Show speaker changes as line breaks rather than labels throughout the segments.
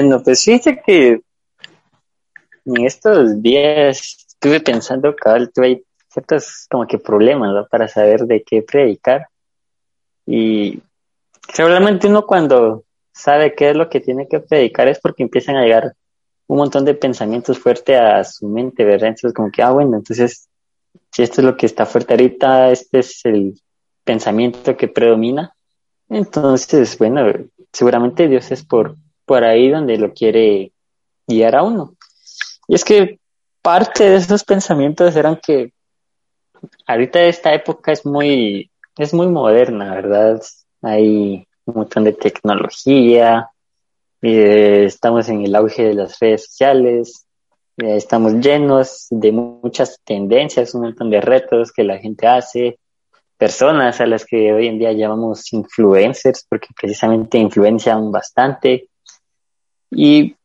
Bueno, pues fíjate que en estos días estuve pensando, cabal, tuve ciertos como que problemas ¿no? para saber de qué predicar. Y seguramente uno cuando sabe qué es lo que tiene que predicar es porque empiezan a llegar un montón de pensamientos fuertes a su mente, ¿verdad? Entonces como que, ah, bueno, entonces si esto es lo que está fuerte ahorita, este es el pensamiento que predomina, entonces, bueno, seguramente Dios es por, por ahí donde lo quiere guiar a uno. Y es que parte de esos pensamientos eran que ahorita esta época es muy, es muy moderna, ¿verdad? Hay un montón de tecnología, eh, estamos en el auge de las redes sociales, estamos llenos de muchas tendencias, un montón de retos que la gente hace, personas a las que hoy en día llamamos influencers, porque precisamente influencian bastante. Y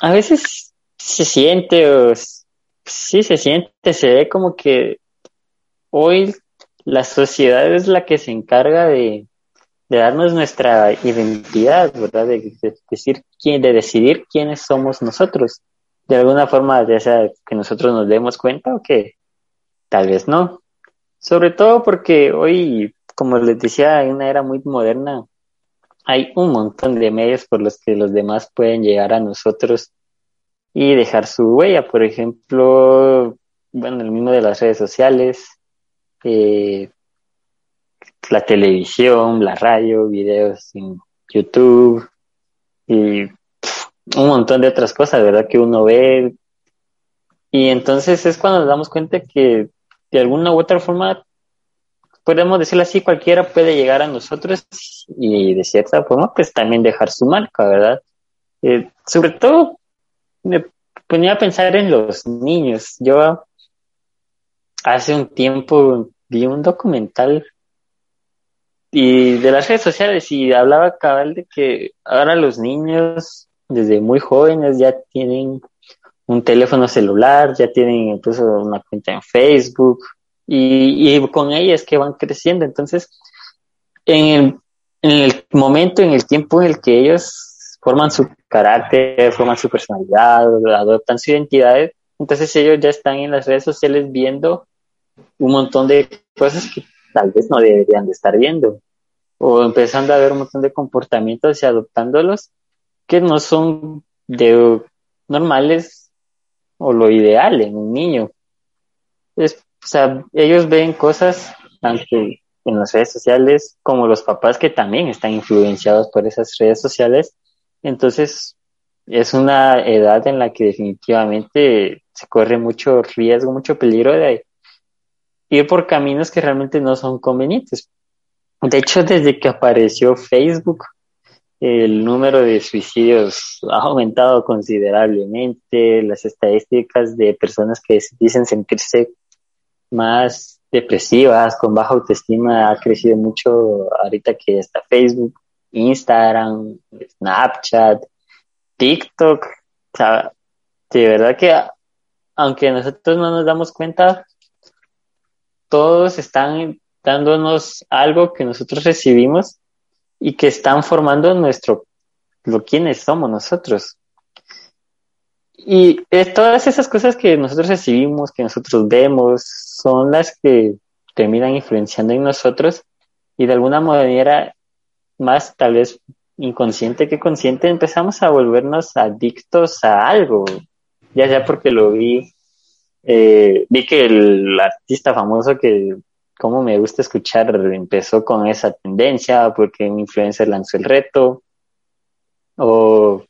a veces se siente, o sí se siente, se ve como que hoy la sociedad es la que se encarga de, darnos nuestra identidad, ¿verdad? De, decir quién, de decidir quiénes somos nosotros. De alguna forma, ya sea que nosotros nos demos cuenta o que tal vez no. Sobre todo porque hoy, como les decía, en una era muy moderna, hay un montón de medios por los que los demás pueden llegar a nosotros y dejar su huella. Por ejemplo, bueno, el mismo de las redes sociales, eh, la televisión, la radio, videos en YouTube y un montón de otras cosas, ¿verdad? Que uno ve. Y entonces es cuando nos damos cuenta que de alguna u otra forma, podemos decirlo así, cualquiera puede llegar a nosotros y de cierta forma, pues también dejar su marca, ¿verdad? Eh, sobre todo, me ponía a pensar en los niños. Yo hace un tiempo vi un documental y de las redes sociales y hablaba cabal de que ahora los niños desde muy jóvenes ya tienen un teléfono celular, ya tienen incluso una cuenta en Facebook y, con ella es que van creciendo. Entonces, en el, en el momento, en el tiempo en el que ellos forman su carácter, forman su personalidad, adoptan su identidad, entonces ellos ya están en las redes sociales viendo un montón de cosas que tal vez no deberían de estar viendo o empezando a ver un montón de comportamientos y adoptándolos que no son de normales o lo ideal en un niño. Es, o sea, ellos ven cosas tanto en las redes sociales como los papás que también están influenciados por esas redes sociales. Entonces, es una edad en la que definitivamente se corre mucho riesgo, mucho peligro de ir por caminos que realmente no son convenientes. De hecho, desde que apareció Facebook, el número de suicidios ha aumentado considerablemente, las estadísticas de personas que dicen sentirse más depresivas, con baja autoestima, ha crecido mucho ahorita que está Facebook, Instagram, Snapchat, TikTok. O sea, de verdad que aunque nosotros no nos damos cuenta, todos están dándonos algo que nosotros recibimos y que están formando nuestro, lo quienes somos nosotros. Y todas esas cosas que nosotros recibimos, que nosotros vemos, son las que terminan influenciando en nosotros y de alguna manera más tal vez inconsciente que consciente empezamos a volvernos adictos a algo, ya sea porque lo vi, eh, vi que el artista famoso que cómo me gusta escuchar empezó con esa tendencia, porque un influencer lanzó el reto, o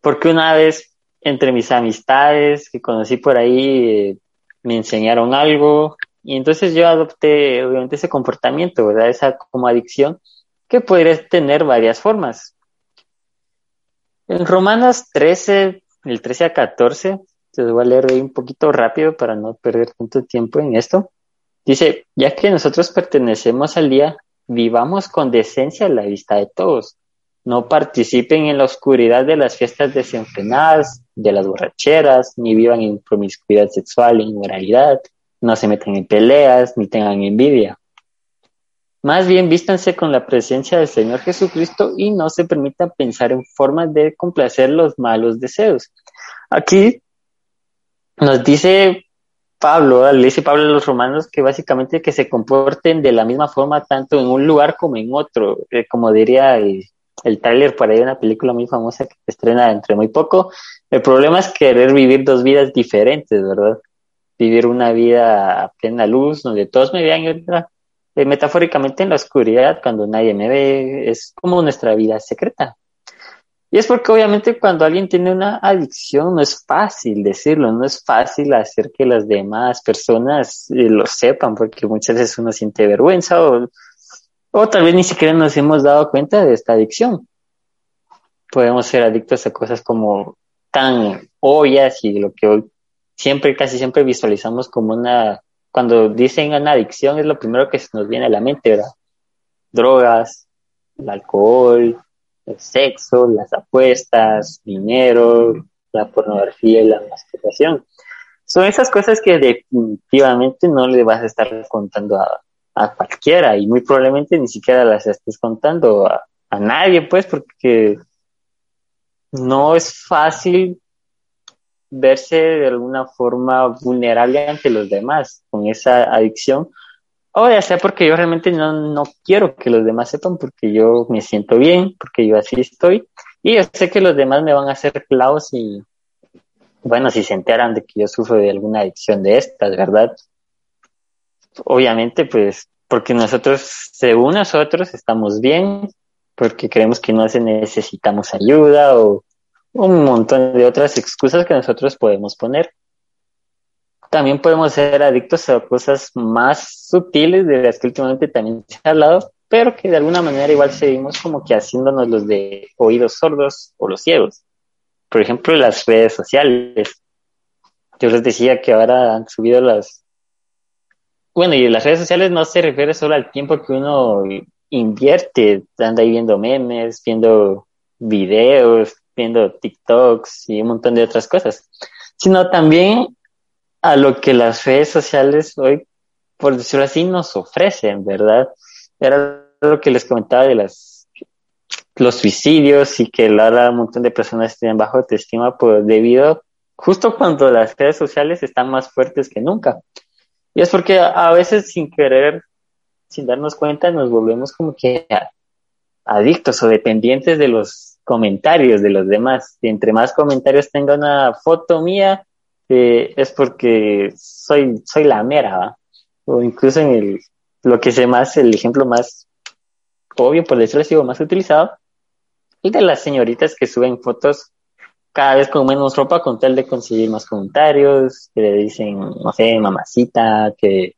porque una vez entre mis amistades que conocí por ahí eh, me enseñaron algo y entonces yo adopté obviamente ese comportamiento, ¿verdad? Esa como adicción que puede tener varias formas. En Romanos 13, el 13 a 14, te voy a leer un poquito rápido para no perder tanto tiempo en esto. Dice, ya que nosotros pertenecemos al día, vivamos con decencia a la vista de todos. No participen en la oscuridad de las fiestas desenfrenadas, de las borracheras, ni vivan en promiscuidad sexual, inmoralidad, no se metan en peleas, ni tengan envidia. Más bien vístanse con la presencia del Señor Jesucristo y no se permitan pensar en formas de complacer los malos deseos. Aquí nos dice Pablo, le dice Pablo a los romanos que básicamente que se comporten de la misma forma tanto en un lugar como en otro, eh, como diría el, el trailer para una película muy famosa que estrena dentro de muy poco. El problema es querer vivir dos vidas diferentes, ¿verdad? Vivir una vida a plena luz, donde todos me vean y otra eh, metafóricamente en la oscuridad, cuando nadie me ve, es como nuestra vida secreta. Y es porque obviamente cuando alguien tiene una adicción no es fácil decirlo, no es fácil hacer que las demás personas eh, lo sepan, porque muchas veces uno siente vergüenza o, o tal vez ni siquiera nos hemos dado cuenta de esta adicción. Podemos ser adictos a cosas como tan obvias y lo que hoy siempre, casi siempre visualizamos como una, cuando dicen una adicción es lo primero que se nos viene a la mente, ¿verdad? Drogas, el alcohol, el sexo, las apuestas, dinero, la pornografía y la masturbación. Son esas cosas que definitivamente no le vas a estar contando a, cualquiera y muy probablemente ni siquiera las estés contando a, a nadie, pues, porque no es fácil verse de alguna forma vulnerable ante los demás con esa adicción o ya sea porque yo realmente no, no quiero que los demás sepan, porque yo me siento bien, porque yo así estoy, y yo sé que los demás me van a hacer clavos y, bueno, si se enteran de que yo sufro de alguna adicción de estas, ¿verdad? Obviamente, pues, porque nosotros, según nosotros, estamos bien, porque creemos que no necesitamos ayuda o un montón de otras excusas que nosotros podemos poner también podemos ser adictos a cosas más sutiles de las que últimamente también se ha hablado, pero que de alguna manera igual seguimos como que haciéndonos los de oídos sordos o los ciegos. Por ejemplo, las redes sociales. Yo les decía que ahora han subido las... Bueno, y las redes sociales no se refiere solo al tiempo que uno invierte, anda ahí viendo memes, viendo videos, viendo TikToks y un montón de otras cosas, sino también a lo que las redes sociales hoy, por decirlo así, nos ofrecen, ¿verdad? Era lo que les comentaba de los suicidios y que ahora un montón de personas tienen bajo autoestima por debido justo cuando las redes sociales están más fuertes que nunca. Y es porque a, veces sin querer, sin darnos cuenta, nos volvemos como que adictos o dependientes de los comentarios de los demás. Y entre más comentarios tenga una foto mía, es porque soy, soy la mera, o incluso en el, lo que sé más, el ejemplo más obvio, por decirlo así, o más utilizado, y de las señoritas que suben fotos cada vez con menos ropa con tal de conseguir más comentarios, que le dicen, no sé, mamacita, que,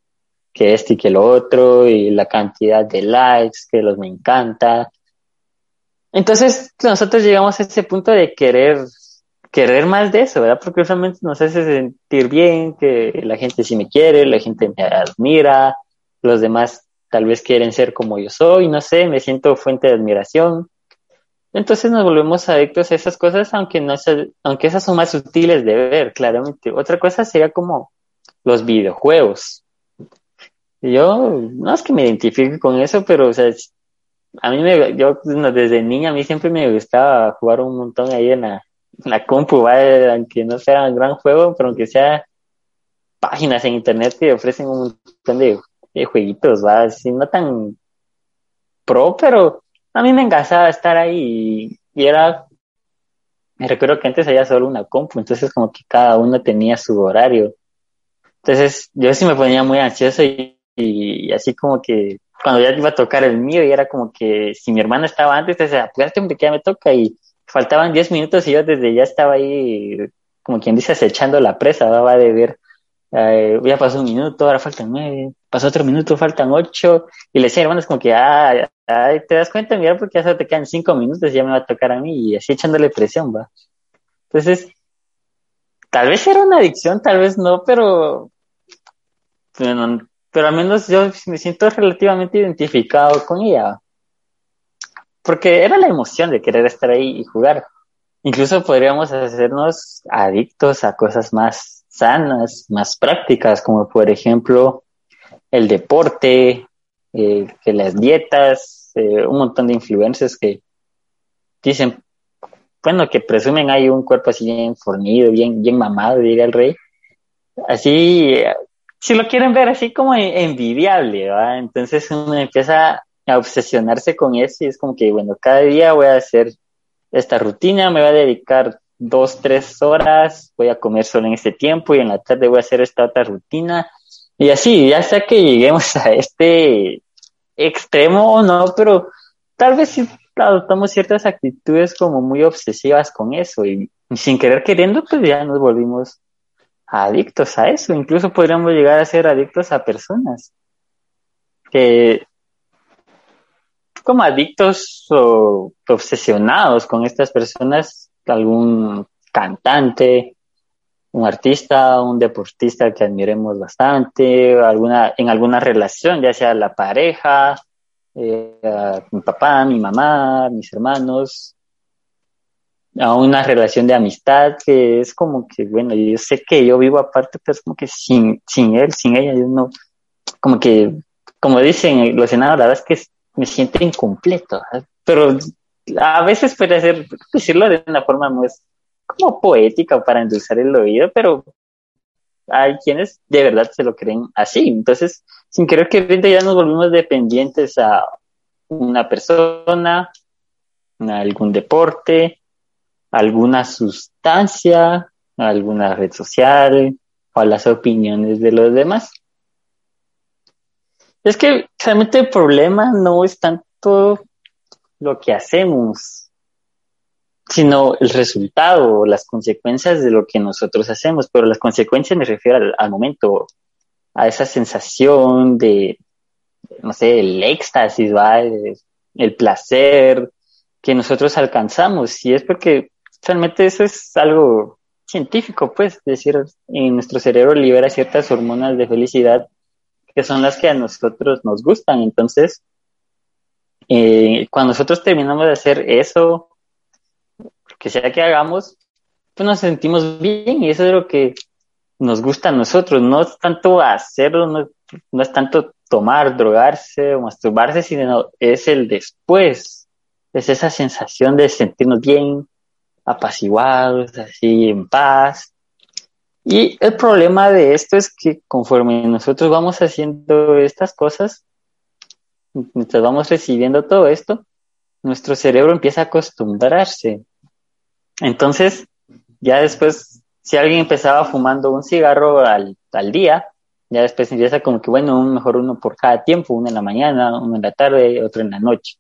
que este y que lo otro, y la cantidad de likes, que los me encanta. Entonces, nosotros llegamos a ese punto de querer querer más de eso, ¿verdad? Porque usualmente nos hace sentir bien, que la gente sí me quiere, la gente me admira, los demás tal vez quieren ser como yo soy, no sé, me siento fuente de admiración. Entonces nos volvemos adictos a esas cosas, aunque no aunque esas son más sutiles de ver, claramente. Otra cosa sería como los videojuegos. Yo no es que me identifique con eso, pero o sea, a mí me, yo desde niña a mí siempre me gustaba jugar un montón ahí en la, la compu, ¿va? aunque no sea un gran juego, pero aunque sea páginas en internet que ofrecen un montón de, jueguitos, ¿va? Así no tan pro, pero a mí me engasaba estar ahí y, era, me recuerdo que antes había solo una compu, entonces como que cada uno tenía su horario. Entonces yo sí me ponía muy ansioso y, así como que cuando ya iba a tocar el mío y era como que si mi hermana estaba antes, entonces apúrate hombre que ya me toca y faltaban 10 minutos y yo desde ya estaba ahí, como quien dice, acechando la presa, va de ver, eh, ya pasó un minuto, ahora faltan nueve, pasó otro minuto, faltan ocho, y le decía, hermanos, como que, ah, te das cuenta, mira, porque ya se te quedan cinco minutos ya me va a tocar a mí, y así echándole presión, va. Entonces, tal vez era una adicción, tal vez no, pero, pero al menos yo me siento relativamente identificado con ella porque era la emoción de querer estar ahí y jugar. Incluso podríamos hacernos adictos a cosas más sanas, más prácticas, como por ejemplo el deporte, eh, que las dietas, eh, un montón de influencers que dicen, bueno, que presumen hay un cuerpo así bien fornido, bien, bien mamado, diría el rey. Así, si lo quieren ver así como envidiable. Entonces uno empieza a obsesionarse con eso y es como que, bueno, cada día voy a hacer esta rutina, me voy a dedicar dos, tres horas, voy a comer solo en este tiempo y en la tarde voy a hacer esta otra rutina. Y así, ya sea que lleguemos a este extremo o no, pero tal vez si adoptamos ciertas actitudes como muy obsesivas con eso y, sin querer queriendo, pues ya nos volvimos adictos a eso. Incluso podríamos llegar a ser adictos a personas que como adictos o obsesionados con estas personas, algún cantante, un artista, un deportista que admiremos bastante, alguna, en alguna relación, ya sea la pareja, eh, mi papá, mi mamá, mis hermanos, a una relación de amistad que es como que, bueno, yo sé que yo vivo aparte, pero es como que sin, sin él, sin ella, yo no, como que, como dicen los enamorados, que me siento incompleto, pero a veces puede ser, decirlo de una forma más como poética para endulzar el oído, pero hay quienes de verdad se lo creen así. Entonces, sin querer que ya nos volvimos dependientes a una persona, a algún deporte, alguna sustancia, a alguna red social o a las opiniones de los demás. Es que realmente el problema no es tanto lo que hacemos, sino el resultado, las consecuencias de lo que nosotros hacemos. Pero las consecuencias me refiero al, momento, a esa sensación de, no sé, el éxtasis, ¿va? El, placer que nosotros alcanzamos. Y es porque realmente eso es algo científico, pues, es decir, en nuestro cerebro libera ciertas hormonas de felicidad que son las que a nosotros nos gustan. Entonces, eh, cuando nosotros terminamos de hacer eso, que sea que hagamos, pues nos sentimos bien y eso es lo que nos gusta a nosotros. No es tanto hacerlo, no, es tanto tomar, drogarse o masturbarse, sino es el después. Es esa sensación de sentirnos bien, apaciguados, así en paz. Y el problema de esto es que conforme nosotros vamos haciendo estas cosas, mientras vamos recibiendo todo esto, nuestro cerebro empieza a acostumbrarse. Entonces, ya después, si alguien empezaba fumando un cigarro al, al día, ya después empieza como que, bueno, mejor uno por cada tiempo, uno en la mañana, uno en la tarde, otro en la noche.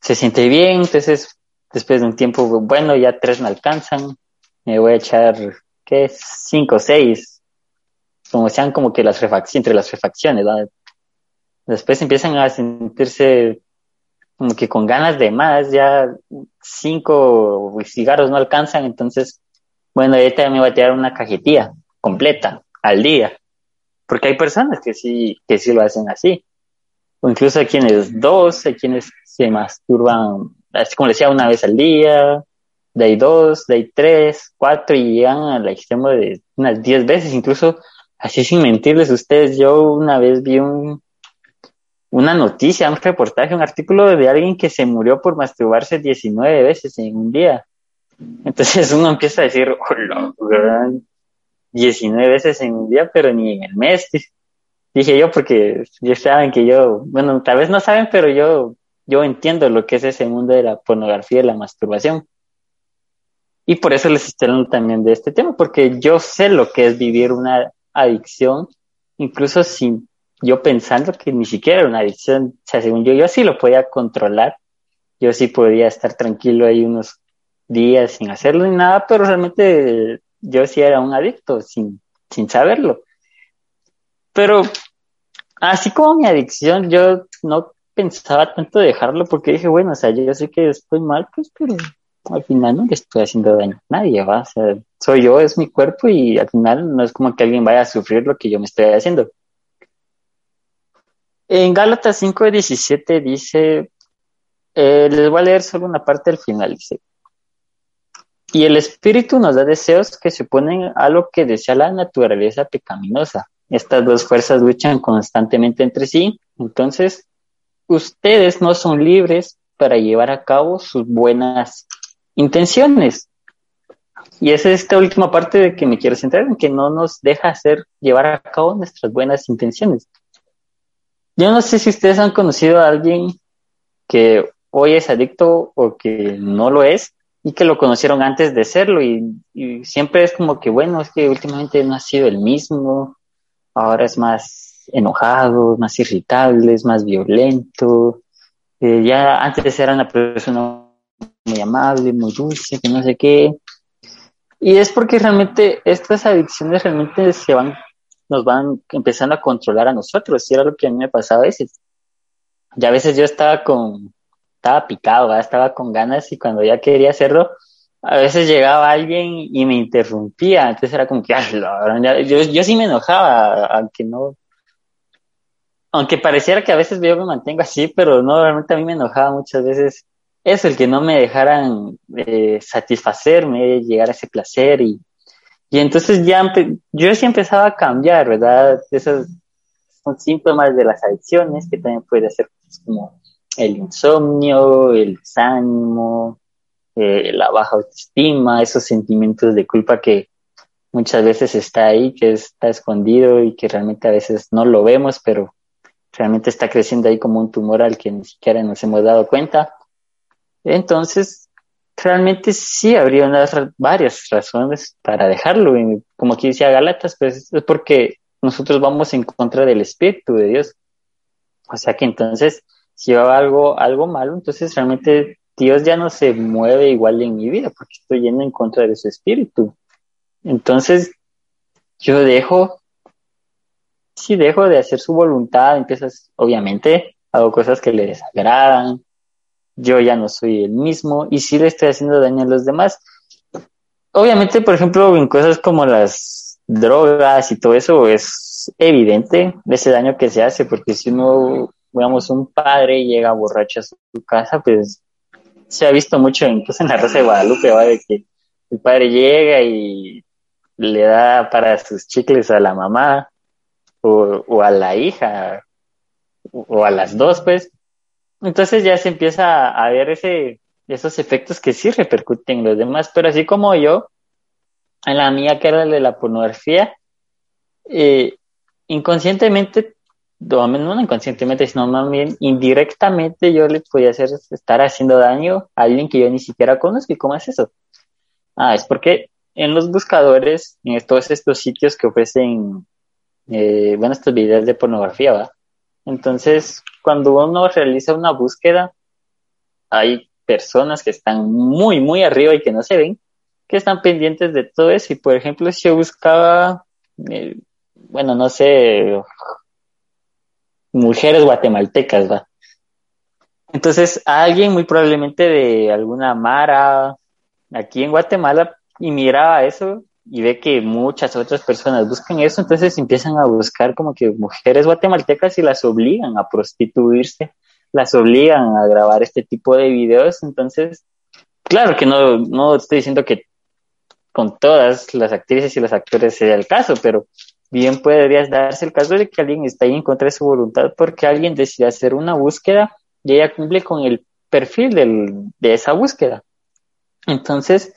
Se siente bien, entonces después de un tiempo, bueno, ya tres me alcanzan, me voy a echar, ¿qué? Cinco, seis, como sean como que las refacciones, entre las refacciones, ¿verdad? Después empiezan a sentirse como que con ganas de más, ya cinco cigarros no alcanzan, entonces, bueno, ahorita me voy a tirar una cajetilla completa al día, porque hay personas que sí, que sí lo hacen así, o incluso hay quienes dos, hay quienes se masturban, así como decía, una vez al día, de ahí dos, de ahí tres, cuatro, y llegan al extremo de unas diez veces, incluso así sin mentirles ustedes, yo una vez vi un, una noticia, un reportaje, un artículo de alguien que se murió por masturbarse 19 veces en un día. Entonces uno empieza a decir, hola, 19 veces en un día, pero ni en el mes. Dije yo, porque ya saben que yo, bueno, tal vez no saben, pero yo, yo entiendo lo que es ese mundo de la pornografía y la masturbación. Y por eso les estoy hablando también de este tema, porque yo sé lo que es vivir una adicción, incluso sin yo pensando que ni siquiera era una adicción, o sea, según yo, yo sí lo podía controlar, yo sí podía estar tranquilo ahí unos días sin hacerlo ni nada, pero realmente yo sí era un adicto sin, sin saberlo. Pero así como mi adicción, yo no pensaba tanto dejarlo porque dije, bueno, o sea, yo sé que estoy mal, pues, pero al final no le estoy haciendo daño a nadie, ¿va? O sea, soy yo, es mi cuerpo y al final no es como que alguien vaya a sufrir lo que yo me estoy haciendo. En Gálatas 5.17 dice, eh, les voy a leer solo una parte del final, dice, y el Espíritu nos da deseos que se oponen a lo que desea la naturaleza pecaminosa. estas dos fuerzas luchan constantemente entre sí, entonces ustedes no son libres para llevar a cabo sus buenas intenciones. Y es esta última parte de que me quiero centrar, en que no nos deja hacer, llevar a cabo nuestras buenas intenciones. Yo no sé si ustedes han conocido a alguien que hoy es adicto o que no lo es y que lo conocieron antes de serlo y, siempre es como que, bueno, es que últimamente no ha sido el mismo, ahora es más enojado, más irritable, es más violento, eh, ya antes era una persona muy amable, muy dulce, que no sé qué, y es porque realmente estas adicciones realmente se van, nos van empezando a controlar a nosotros. Y era lo que a mí me pasaba a veces. Ya a veces yo estaba con, estaba picado, estaba con ganas y cuando ya quería hacerlo, a veces llegaba alguien y me interrumpía. Entonces era como que, yo, yo sí me enojaba, aunque no, aunque pareciera que a veces yo me mantengo así, pero no, realmente a mí me enojaba muchas veces es el que no me dejaran eh, satisfacerme, llegar a ese placer y, y entonces ya yo sí empezaba a cambiar, ¿verdad? Esos son síntomas de las adicciones que también puede ser pues, como el insomnio, el desánimo, eh, la baja autoestima, esos sentimientos de culpa que muchas veces está ahí, que está escondido y que realmente a veces no lo vemos, pero realmente está creciendo ahí como un tumor al que ni siquiera nos hemos dado cuenta. Entonces, realmente sí habría unas, varias razones para dejarlo. Y como aquí decía Galatas, pues es porque nosotros vamos en contra del Espíritu de Dios. O sea que entonces, si hago algo, algo malo, entonces realmente Dios ya no se mueve igual en mi vida porque estoy yendo en contra de su Espíritu. Entonces, yo dejo, si dejo de hacer su voluntad, empiezas, obviamente, hago cosas que le desagradan, yo ya no soy el mismo y sí le estoy haciendo daño a los demás. Obviamente, por ejemplo, en cosas como las drogas y todo eso es evidente ese daño que se hace, porque si uno, digamos, un padre llega borracho a su casa, pues se ha visto mucho incluso en la Rosa de Guadalupe, ¿va? de que el padre llega y le da para sus chicles a la mamá o, o a la hija o a las dos, pues, entonces ya se empieza a ver ese, esos efectos que sí repercuten en los demás, pero así como yo, en la mía que era de la pornografía, eh, inconscientemente, no, no inconscientemente, sino más bien indirectamente yo le podía hacer estar haciendo daño a alguien que yo ni siquiera conozco. ¿Y cómo es eso? Ah, es porque en los buscadores, en todos estos sitios que ofrecen, eh, bueno, estos videos de pornografía, ¿va? Entonces, cuando uno realiza una búsqueda, hay personas que están muy, muy arriba y que no se ven, que están pendientes de todo eso. Y por ejemplo, si yo buscaba, eh, bueno, no sé, mujeres guatemaltecas, va. Entonces, alguien muy probablemente de alguna Mara aquí en Guatemala y miraba eso y ve que muchas otras personas buscan eso, entonces empiezan a buscar como que mujeres guatemaltecas y las obligan a prostituirse, las obligan a grabar este tipo de videos, entonces, claro que no, no estoy diciendo que con todas las actrices y los actores sea el caso, pero bien podría darse el caso de que alguien está ahí en contra de su voluntad porque alguien decide hacer una búsqueda y ella cumple con el perfil de esa búsqueda. Entonces,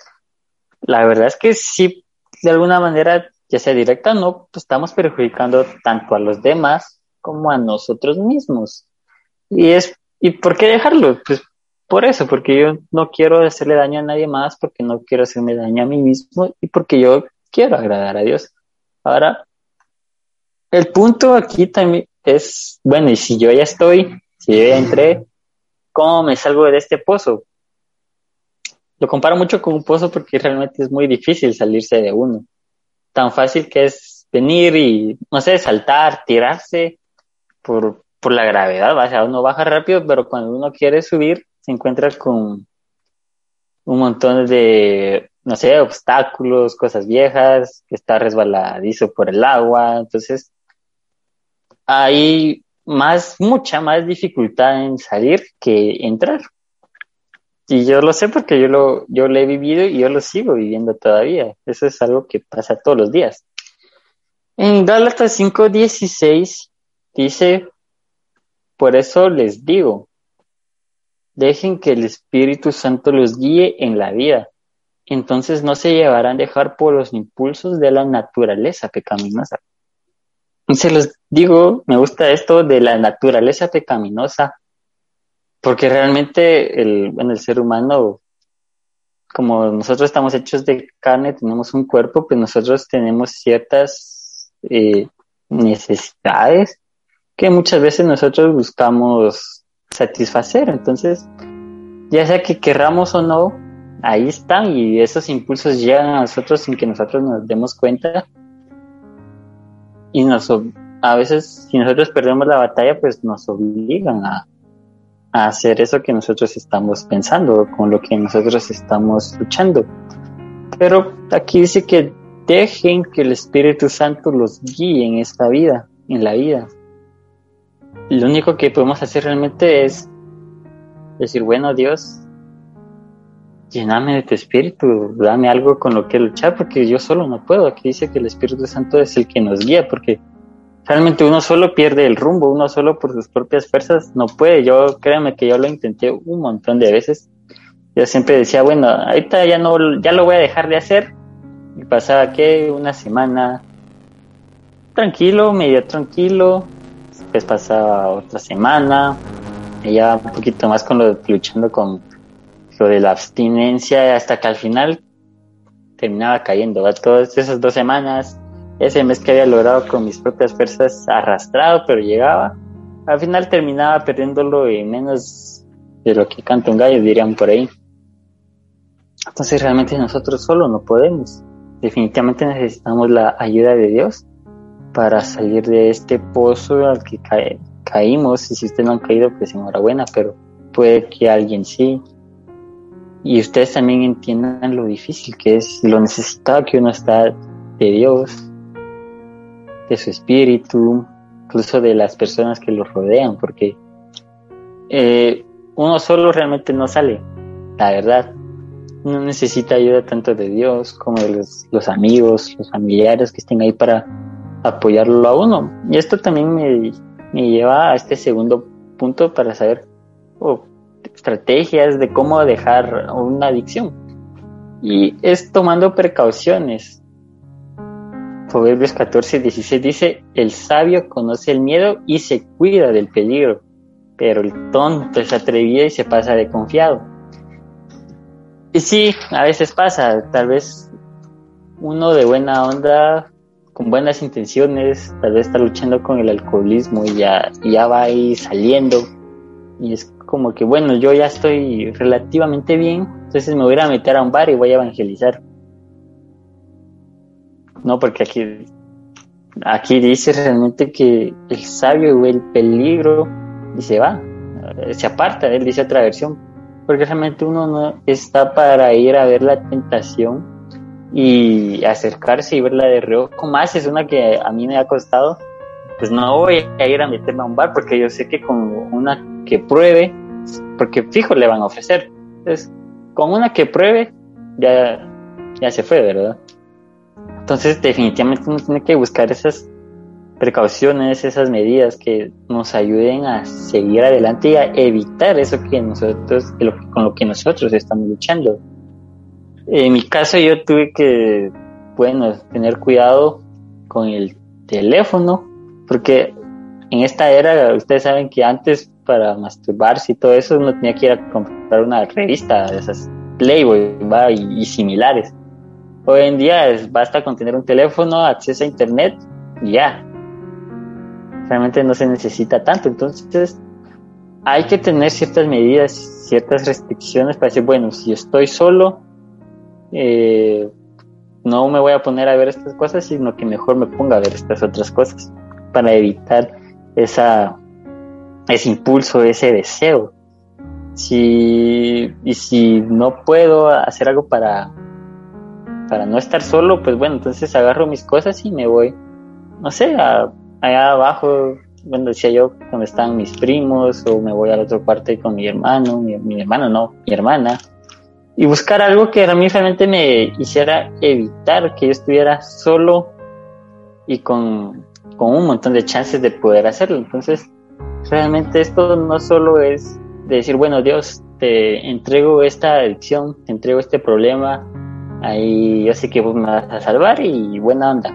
la verdad es que sí de alguna manera, ya sea directa o no, pues estamos perjudicando tanto a los demás como a nosotros mismos. Y es, ¿y por qué dejarlo? Pues por eso, porque yo no quiero hacerle daño a nadie más, porque no quiero hacerme daño a mí mismo y porque yo quiero agradar a Dios. Ahora, el punto aquí también es, bueno, y si yo ya estoy, si yo ya entré, ¿cómo me salgo de este pozo? Lo comparo mucho con un pozo porque realmente es muy difícil salirse de uno. Tan fácil que es venir y, no sé, saltar, tirarse por, por la gravedad. O sea, uno baja rápido, pero cuando uno quiere subir, se encuentra con un montón de, no sé, obstáculos, cosas viejas, que está resbaladizo por el agua. Entonces, hay más, mucha más dificultad en salir que entrar. Y yo lo sé porque yo lo, yo lo he vivido y yo lo sigo viviendo todavía. Eso es algo que pasa todos los días. En Gálatas 5:16 dice, por eso les digo, dejen que el Espíritu Santo los guíe en la vida. Entonces no se llevarán a dejar por los impulsos de la naturaleza pecaminosa. Se los digo, me gusta esto de la naturaleza pecaminosa, porque realmente el, bueno, el ser humano, como nosotros estamos hechos de carne, tenemos un cuerpo, pues nosotros tenemos ciertas eh, necesidades que muchas veces nosotros buscamos satisfacer. Entonces, ya sea que querramos o no, ahí están y esos impulsos llegan a nosotros sin que nosotros nos demos cuenta. Y nos, a veces, si nosotros perdemos la batalla, pues nos obligan a, hacer eso que nosotros estamos pensando, con lo que nosotros estamos luchando. Pero aquí dice que dejen que el Espíritu Santo los guíe en esta vida, en la vida lo único que podemos hacer realmente es decir, bueno, Dios, llename de tu espíritu, dame algo con lo que luchar, porque yo solo no puedo. Aquí dice que el Espíritu Santo es el que nos guía, porque realmente uno solo pierde el rumbo, uno solo por sus propias fuerzas no puede. Yo, créanme que yo lo intenté un montón de veces. Yo siempre decía, bueno, ahorita ya no, ya lo voy a dejar de hacer. Y pasaba que una semana tranquilo, medio tranquilo, después pasaba otra semana, y ya un poquito más con lo luchando con lo de la abstinencia, hasta que al final terminaba cayendo. Todas esas dos semanas, ese mes que había logrado con mis propias fuerzas arrastrado, pero llegaba, al final terminaba perdiéndolo y menos de lo que canta un gallo, dirían por ahí. Entonces realmente nosotros solo no podemos. Definitivamente necesitamos la ayuda de Dios para salir de este pozo al que caímos. Y si ustedes no han caído, pues enhorabuena, pero puede que alguien sí. Y ustedes también entiendan lo difícil que es, lo necesitado que uno está de Dios, de su espíritu, incluso de las personas que lo rodean, porque eh, uno solo realmente no sale, la verdad. Uno necesita ayuda tanto de Dios como de los, los amigos, los familiares que estén ahí para apoyarlo a uno. Y esto también me, lleva a este segundo punto para saber estrategias de cómo dejar una adicción. Y es tomando precauciones. Proverbios 14, 16 dice, el sabio conoce el miedo y se cuida del peligro, pero el tonto se atrevía y se pasa de confiado. Y sí, a veces pasa, tal vez uno de buena onda con buenas intenciones, tal vez está luchando con el alcoholismo y ya, ya va ahí saliendo. Y es como que, bueno, yo ya estoy relativamente bien, entonces me voy a meter a un bar y voy a evangelizar. No, porque aquí, aquí dice realmente que el sabio ve el peligro y se va, se aparta, él dice otra versión, porque realmente uno no está para ir a ver la tentación y acercarse y verla de reojo más es una que a mí me ha costado pues no voy a ir a meterme a un bar porque yo sé que con una que pruebe porque fijo le van a ofrecer. Entonces con una que pruebe ya ya se fue verdad entonces definitivamente uno tiene que buscar esas precauciones esas medidas que nos ayuden a seguir adelante y a evitar eso que nosotros con lo que nosotros estamos luchando en mi caso yo tuve que, bueno, tener cuidado con el teléfono, porque en esta era, ustedes saben que antes para masturbarse y todo eso uno tenía que ir a comprar una revista de esas Playboy Y, similares. Hoy en día basta con tener un teléfono, acceso a internet y ya. Realmente no se necesita tanto. Entonces hay que tener ciertas medidas, ciertas restricciones para decir, bueno, si estoy solo, eh, no me voy a poner a ver estas cosas, sino que mejor me ponga a ver estas otras cosas para evitar esa, ese impulso, ese deseo. Si, y si no puedo hacer algo para, para no estar solo, pues bueno, entonces agarro mis cosas y me voy, no sé, allá abajo, bueno, decía yo, donde están mis primos, o me voy al otro cuarto con mi hermano, mi, mi hermano no, mi hermana, y buscar algo que a mí realmente me hiciera evitar que yo estuviera solo y con, con un montón de chances de poder hacerlo. Entonces, realmente esto no solo es decir, bueno, Dios, te entrego esta adicción, te entrego este problema, ahí yo sé que vos me vas a salvar y buena onda.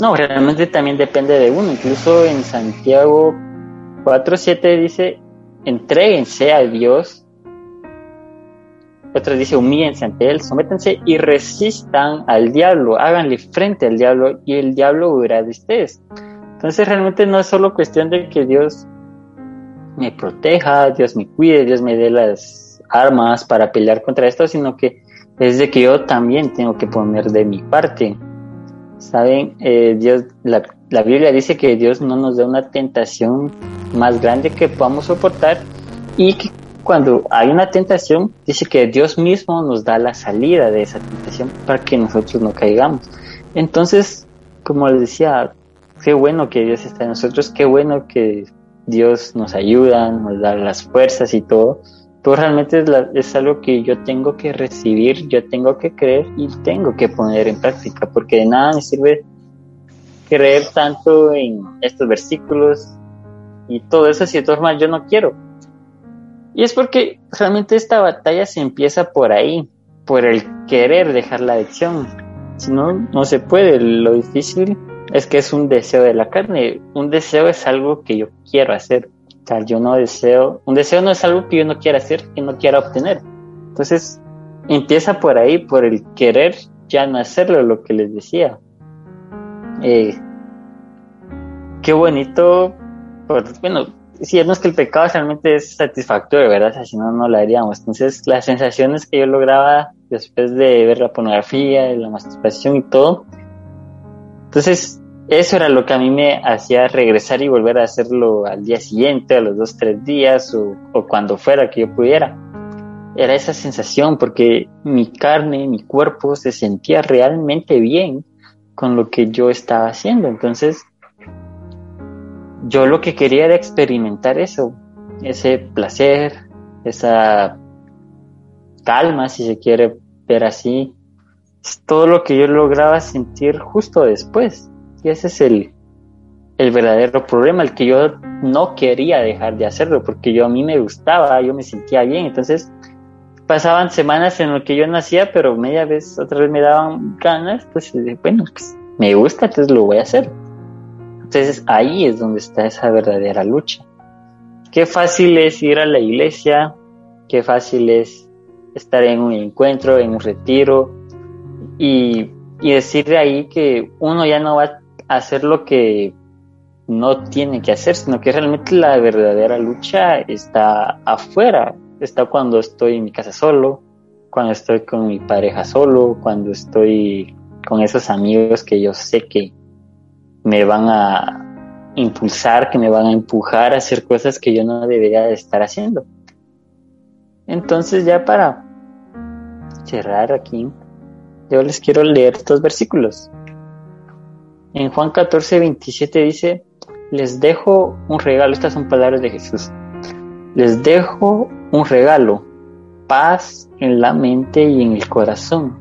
No, realmente también depende de uno. Incluso en Santiago 4.7 dice, entréguense a Dios. Otra dice, humíllense ante Él, sométense y resistan al diablo, háganle frente al diablo y el diablo huirá de ustedes. Entonces realmente no es solo cuestión de que Dios me proteja, Dios me cuide, Dios me dé las armas para pelear contra esto, sino que es de que yo también tengo que poner de mi parte. Saben, eh, Dios, la, la, Biblia dice que Dios no nos da una tentación más grande que podamos soportar y que cuando hay una tentación, dice que Dios mismo nos da la salida de esa tentación para que nosotros no caigamos. Entonces, como les decía, qué bueno que Dios está en nosotros, qué bueno que Dios nos ayuda, nos da las fuerzas y todo, pero realmente es, algo que yo tengo que recibir, yo tengo que creer y tengo que poner en práctica, porque de nada me sirve creer tanto en estos versículos y todo eso si de todas formas yo no quiero. Y es porque realmente esta batalla se empieza por ahí, por el querer dejar la adicción. Si no, no se puede. Lo difícil es que es un deseo de la carne. Un deseo es algo que yo quiero hacer. Sea, yo no deseo, un deseo no es algo que yo no quiera hacer, que no quiera obtener. Entonces, empieza por ahí, por el querer ya no hacerlo, lo que les decía. Eh, qué bonito, bueno, si es que el pecado realmente es satisfactorio, ¿verdad? O sea, si no, no lo haríamos. Entonces, las sensaciones que yo lograba después de ver la pornografía, la masturbación y todo, entonces, eso era lo que a mí me hacía regresar y volver a hacerlo al día siguiente, a los dos, tres días o, cuando fuera que yo pudiera. Era esa sensación porque mi carne, mi cuerpo se sentía realmente bien con lo que yo estaba haciendo. Entonces, yo lo que quería era experimentar eso, ese placer, esa calma, si se quiere ver así, es todo lo que yo lograba sentir justo después. Y ese es el, el verdadero problema, el que yo no quería dejar de hacerlo, porque yo a mí me gustaba, yo me sentía bien. Entonces pasaban semanas en lo que yo no hacía, pero media vez, otra vez me daban ganas, pues bueno, pues me gusta, entonces lo voy a hacer. Entonces ahí es donde está esa verdadera lucha. Qué fácil es ir a la iglesia, qué fácil es estar en un encuentro, en un retiro, y, y decir ahí que uno ya no va hacer lo que no tiene que hacer, sino que realmente la verdadera lucha está afuera, está cuando estoy en mi casa solo, cuando estoy con mi pareja solo, cuando estoy con esos amigos que yo sé que me van a impulsar, que me van a empujar a hacer cosas que yo no debería de estar haciendo. Entonces ya para cerrar aquí, yo les quiero leer estos versículos. En Juan 14, 27 dice, les dejo un regalo, estas son palabras de Jesús, les dejo un regalo, paz en la mente y en el corazón.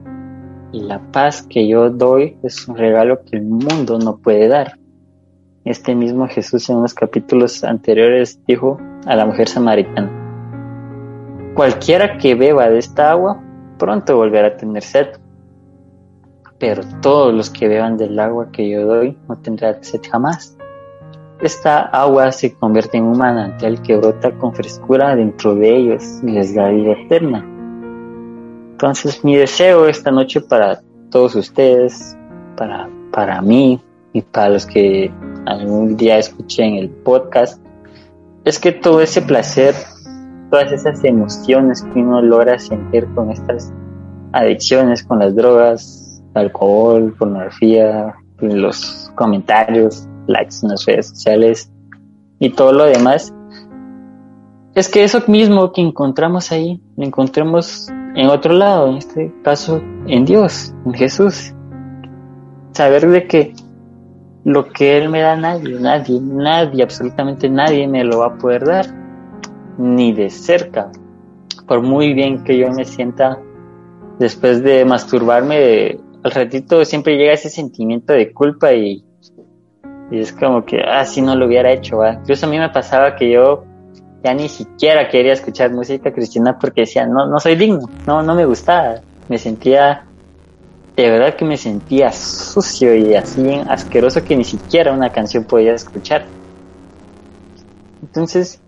Y la paz que yo doy es un regalo que el mundo no puede dar. Este mismo Jesús en unos capítulos anteriores dijo a la mujer samaritana, cualquiera que beba de esta agua pronto volverá a tener sed pero todos los que beban del agua que yo doy no tendrán sed jamás. Esta agua se convierte en un manantial que brota con frescura dentro de ellos y les da vida eterna. Entonces mi deseo esta noche para todos ustedes, para, para mí y para los que algún día escuchen el podcast, es que todo ese placer, todas esas emociones que uno logra sentir con estas adicciones, con las drogas, alcohol, pornografía, los comentarios, likes en las redes sociales y todo lo demás, es que eso mismo que encontramos ahí, lo encontremos en otro lado, en este caso en Dios, en Jesús. Saber de que lo que Él me da nadie, nadie, nadie, absolutamente nadie me lo va a poder dar, ni de cerca. Por muy bien que yo me sienta después de masturbarme, al ratito siempre llega ese sentimiento de culpa y Y es como que, ah, si no lo hubiera hecho, ¿va? Incluso a mí me pasaba que yo ya ni siquiera quería escuchar música cristiana porque decía, no, no soy digno, no, no me gustaba. Me sentía, de verdad que me sentía sucio y así asqueroso que ni siquiera una canción podía escuchar. Entonces,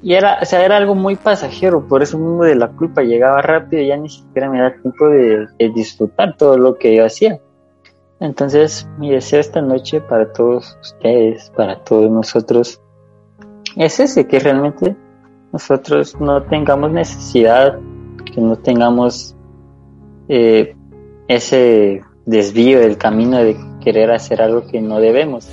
y era, o sea, era algo muy pasajero, por eso mundo de la culpa llegaba rápido y ya ni siquiera me da tiempo de, disfrutar todo lo que yo hacía. Entonces, mi deseo esta noche para todos ustedes, para todos nosotros, es ese, que realmente nosotros no tengamos necesidad, que no tengamos eh, ese desvío del camino de querer hacer algo que no debemos.